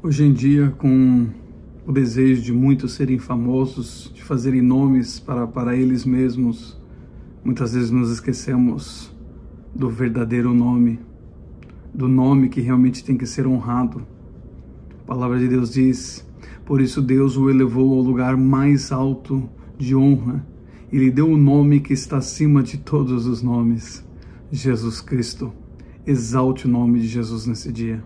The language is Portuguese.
Hoje em dia, com o desejo de muitos serem famosos, de fazerem nomes para, para eles mesmos, muitas vezes nos esquecemos do verdadeiro nome, do nome que realmente tem que ser honrado. A palavra de Deus diz: Por isso Deus o elevou ao lugar mais alto de honra e lhe deu o nome que está acima de todos os nomes: Jesus Cristo. Exalte o nome de Jesus nesse dia.